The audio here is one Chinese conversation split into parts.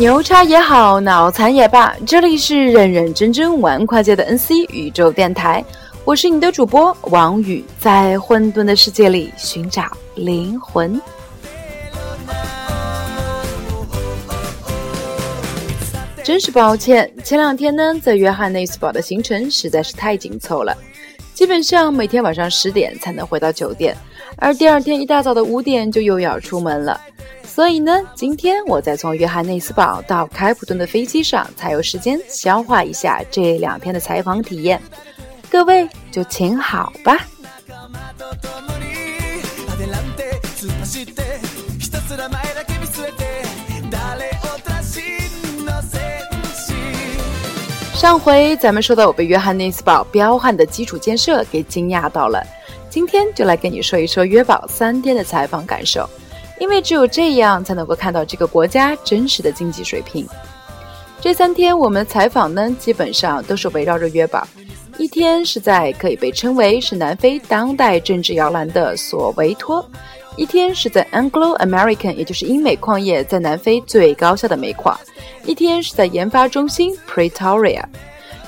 牛叉也好，脑残也罢，这里是认认真真玩跨界的 NC 宇宙电台，我是你的主播王宇，在混沌的世界里寻找灵魂。真是抱歉，前两天呢，在约翰内斯堡的行程实在是太紧凑了，基本上每天晚上十点才能回到酒店，而第二天一大早的五点就又要出门了。所以呢，今天我在从约翰内斯堡到开普敦的飞机上，才有时间消化一下这两天的采访体验。各位就请好吧。上回咱们说到我被约翰内斯堡彪悍的基础建设给惊讶到了，今天就来跟你说一说约堡三天的采访感受。因为只有这样才能够看到这个国家真实的经济水平。这三天我们的采访呢，基本上都是围绕着约堡。一天是在可以被称为是南非当代政治摇篮的索维托，一天是在 Anglo American，也就是英美矿业在南非最高效的煤矿，一天是在研发中心 Pretoria。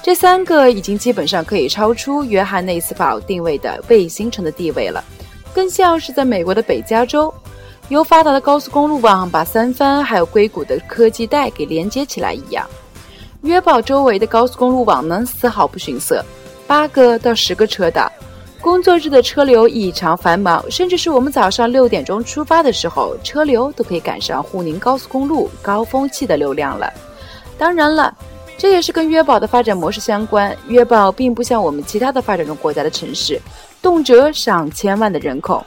这三个已经基本上可以超出约翰内斯堡定位的卫星城的地位了，更像是在美国的北加州。由发达的高速公路网把三藩还有硅谷的科技带给连接起来一样，约堡周围的高速公路网呢丝毫不逊色，八个到十个车道，工作日的车流异常繁忙，甚至是我们早上六点钟出发的时候，车流都可以赶上沪宁高速公路高峰期的流量了。当然了，这也是跟约堡的发展模式相关。约堡并不像我们其他的发展中国家的城市，动辄上千万的人口，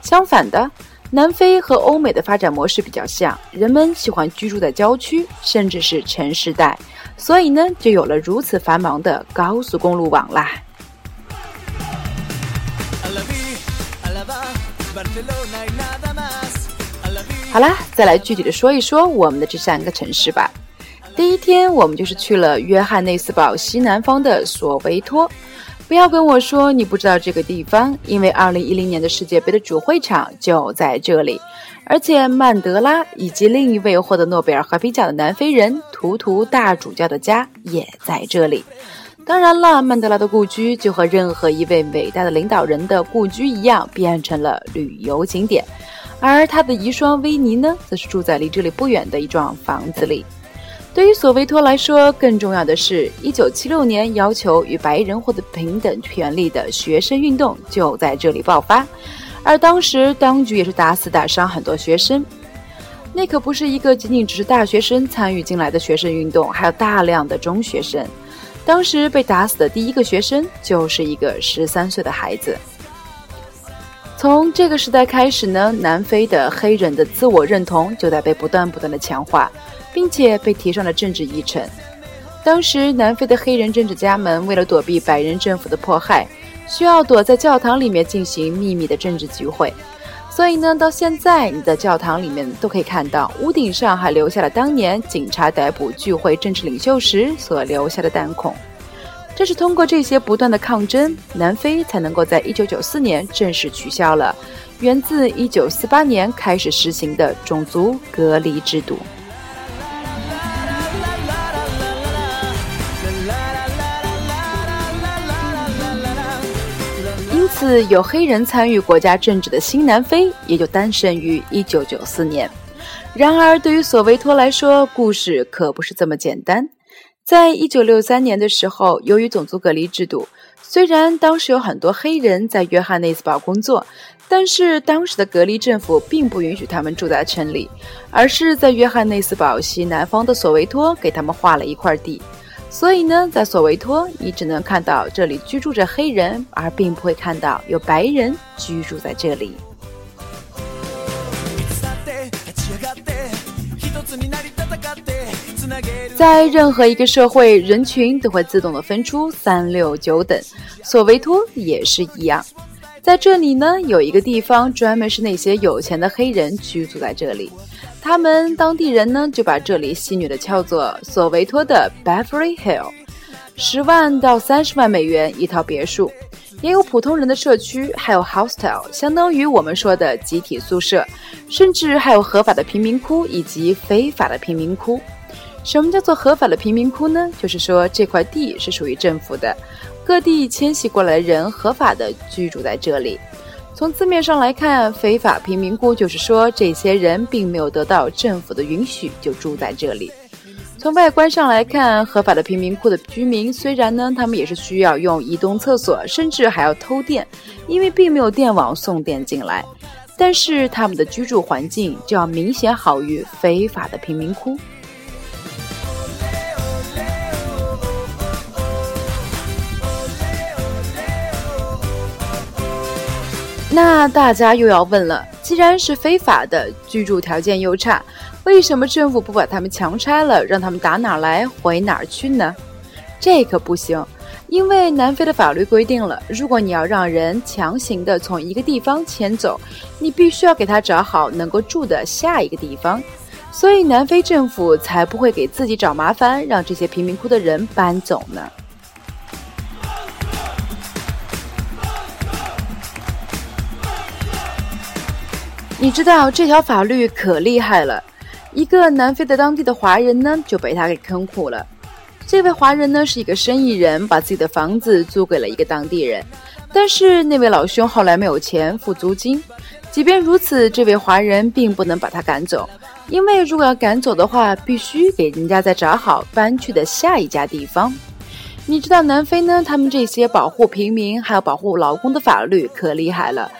相反的。南非和欧美的发展模式比较像，人们喜欢居住在郊区，甚至是城市带，所以呢，就有了如此繁忙的高速公路网啦。好啦，再来具体的说一说我们的这三个城市吧。第一天，我们就是去了约翰内斯堡西南方的索维托。不要跟我说你不知道这个地方，因为二零一零年的世界杯的主会场就在这里，而且曼德拉以及另一位获得诺贝尔和平奖的南非人图图大主教的家也在这里。当然了，曼德拉的故居就和任何一位伟大的领导人的故居一样，变成了旅游景点，而他的遗孀维尼呢，则是住在离这里不远的一幢房子里。对于索维托来说，更重要的是，1976年要求与白人获得平等权利的学生运动就在这里爆发，而当时当局也是打死打伤很多学生。那可不是一个仅仅只是大学生参与进来的学生运动，还有大量的中学生。当时被打死的第一个学生就是一个十三岁的孩子。从这个时代开始呢，南非的黑人的自我认同就在被不断不断的强化。并且被提上了政治议程。当时，南非的黑人政治家们为了躲避白人政府的迫害，需要躲在教堂里面进行秘密的政治聚会。所以呢，到现在，你在教堂里面都可以看到，屋顶上还留下了当年警察逮捕聚会政治领袖时所留下的弹孔。正是通过这些不断的抗争，南非才能够在1994年正式取消了源自1948年开始实行的种族隔离制度。自有黑人参与国家政治的新南非也就诞生于1994年。然而，对于索维托来说，故事可不是这么简单。在1963年的时候，由于种族隔离制度，虽然当时有很多黑人在约翰内斯堡工作，但是当时的隔离政府并不允许他们住在城里，而是在约翰内斯堡西南方的索维托给他们划了一块地。所以呢，在索维托，你只能看到这里居住着黑人，而并不会看到有白人居住在这里。在任何一个社会，人群都会自动的分出三六九等，索维托也是一样。在这里呢，有一个地方专门是那些有钱的黑人居住在这里。他们当地人呢，就把这里戏谑的叫做索维托的 Beverly Hill，十万到三十万美元一套别墅，也有普通人的社区，还有 hostel，相当于我们说的集体宿舍，甚至还有合法的贫民窟以及非法的贫民窟。什么叫做合法的贫民窟呢？就是说这块地是属于政府的，各地迁徙过来的人合法的居住在这里。从字面上来看，非法贫民窟就是说这些人并没有得到政府的允许就住在这里。从外观上来看，合法的贫民窟的居民虽然呢，他们也是需要用移动厕所，甚至还要偷电，因为并没有电网送电进来。但是他们的居住环境就要明显好于非法的贫民窟。那大家又要问了，既然是非法的，居住条件又差，为什么政府不把他们强拆了，让他们打哪儿来回哪儿去呢？这可不行，因为南非的法律规定了，如果你要让人强行的从一个地方迁走，你必须要给他找好能够住的下一个地方，所以南非政府才不会给自己找麻烦，让这些贫民窟的人搬走呢。你知道这条法律可厉害了，一个南非的当地的华人呢就被他给坑苦了。这位华人呢是一个生意人，把自己的房子租给了一个当地人，但是那位老兄后来没有钱付租金。即便如此，这位华人并不能把他赶走，因为如果要赶走的话，必须给人家再找好搬去的下一家地方。你知道南非呢？他们这些保护平民还有保护劳工的法律可厉害了。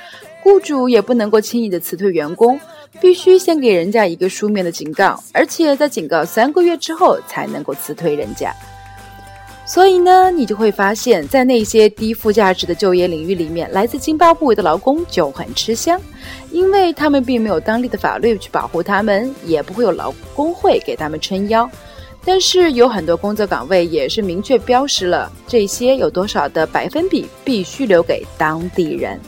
雇主也不能够轻易的辞退员工，必须先给人家一个书面的警告，而且在警告三个月之后才能够辞退人家。所以呢，你就会发现，在那些低附加值的就业领域里面，来自津巴布韦的劳工就很吃香，因为他们并没有当地的法律去保护他们，也不会有劳工会给他们撑腰。但是有很多工作岗位也是明确标识了这些有多少的百分比必须留给当地人。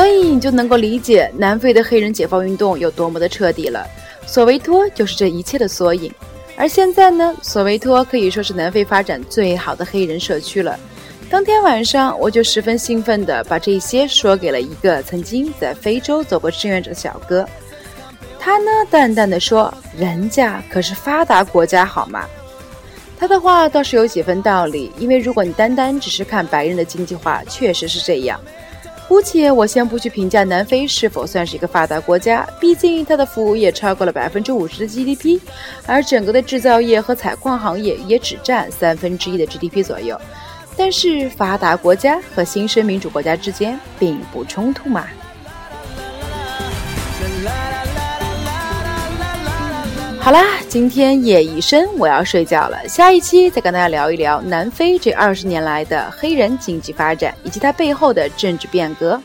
所以你就能够理解南非的黑人解放运动有多么的彻底了。索维托就是这一切的缩影。而现在呢，索维托可以说是南非发展最好的黑人社区了。当天晚上，我就十分兴奋地把这些说给了一个曾经在非洲做过志愿者的小哥。他呢，淡淡的说：“人家可是发达国家，好吗？”他的话倒是有几分道理，因为如果你单单只是看白人的经济化，确实是这样。姑且我先不去评价南非是否算是一个发达国家，毕竟它的服务业超过了百分之五十的 GDP，而整个的制造业和采矿行业也只占三分之一的 GDP 左右。但是发达国家和新生民主国家之间并不冲突嘛。好啦，今天夜已深，我要睡觉了。下一期再跟大家聊一聊南非这二十年来的黑人经济发展以及它背后的政治变革。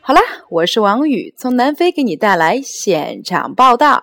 好啦，我是王宇，从南非给你带来现场报道。